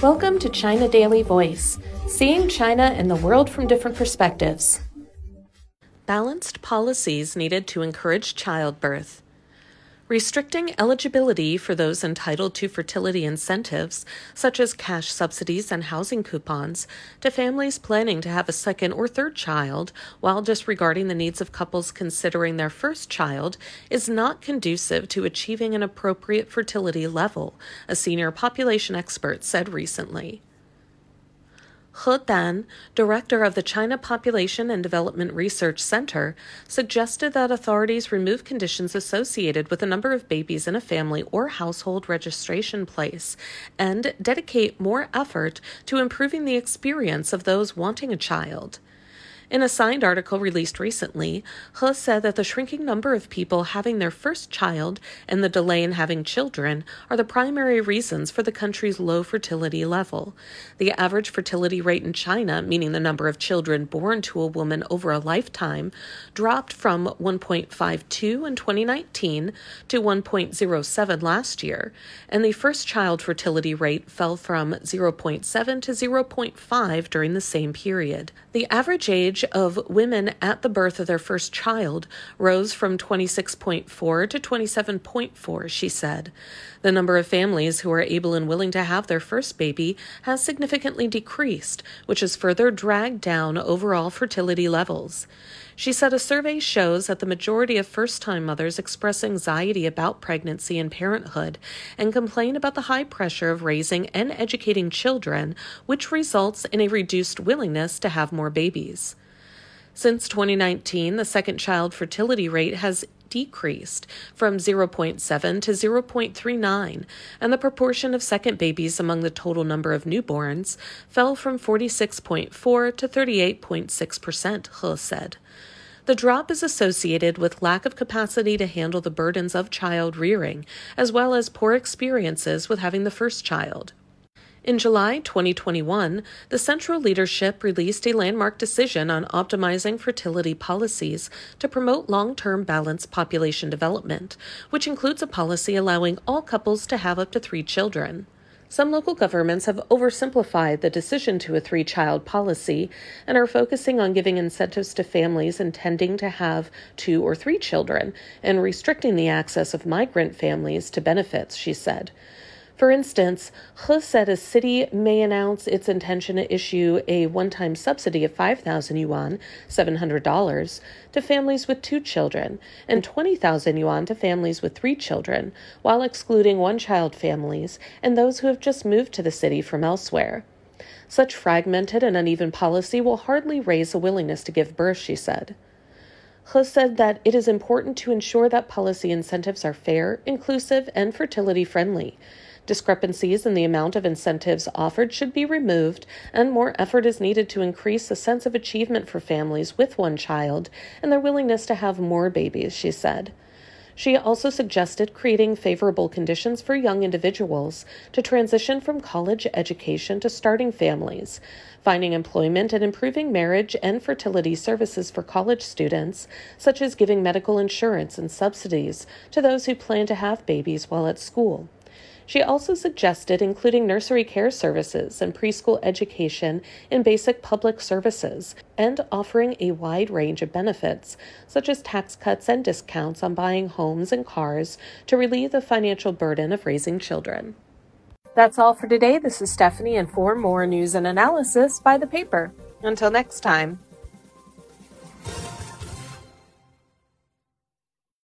Welcome to China Daily Voice, seeing China and the world from different perspectives. Balanced policies needed to encourage childbirth. Restricting eligibility for those entitled to fertility incentives, such as cash subsidies and housing coupons, to families planning to have a second or third child, while disregarding the needs of couples considering their first child, is not conducive to achieving an appropriate fertility level, a senior population expert said recently. He Dan, director of the China Population and Development Research Center, suggested that authorities remove conditions associated with the number of babies in a family or household registration place and dedicate more effort to improving the experience of those wanting a child. In a signed article released recently, He said that the shrinking number of people having their first child and the delay in having children are the primary reasons for the country's low fertility level. The average fertility rate in China, meaning the number of children born to a woman over a lifetime, dropped from 1.52 in 2019 to 1.07 last year, and the first child fertility rate fell from 0.7 to 0.5 during the same period. The average age age of women at the birth of their first child rose from 26.4 to 27.4, she said. The number of families who are able and willing to have their first baby has significantly decreased, which has further dragged down overall fertility levels. She said a survey shows that the majority of first time mothers express anxiety about pregnancy and parenthood and complain about the high pressure of raising and educating children, which results in a reduced willingness to have more babies. Since 2019, the second child fertility rate has decreased from 0.7 to 0.39, and the proportion of second babies among the total number of newborns fell from 46.4 to 38.6%, He said. The drop is associated with lack of capacity to handle the burdens of child rearing, as well as poor experiences with having the first child. In July 2021, the central leadership released a landmark decision on optimizing fertility policies to promote long term balanced population development, which includes a policy allowing all couples to have up to three children. Some local governments have oversimplified the decision to a three child policy and are focusing on giving incentives to families intending to have two or three children and restricting the access of migrant families to benefits, she said. For instance, He said a city may announce its intention to issue a one time subsidy of 5,000 yuan, $700, to families with two children, and 20,000 yuan to families with three children, while excluding one child families and those who have just moved to the city from elsewhere. Such fragmented and uneven policy will hardly raise a willingness to give birth, she said. He said that it is important to ensure that policy incentives are fair, inclusive, and fertility friendly. Discrepancies in the amount of incentives offered should be removed, and more effort is needed to increase the sense of achievement for families with one child and their willingness to have more babies, she said. She also suggested creating favorable conditions for young individuals to transition from college education to starting families, finding employment and improving marriage and fertility services for college students, such as giving medical insurance and subsidies to those who plan to have babies while at school. She also suggested including nursery care services and preschool education in basic public services and offering a wide range of benefits, such as tax cuts and discounts on buying homes and cars to relieve the financial burden of raising children. That's all for today. This is Stephanie, and for more news and analysis, buy the paper. Until next time.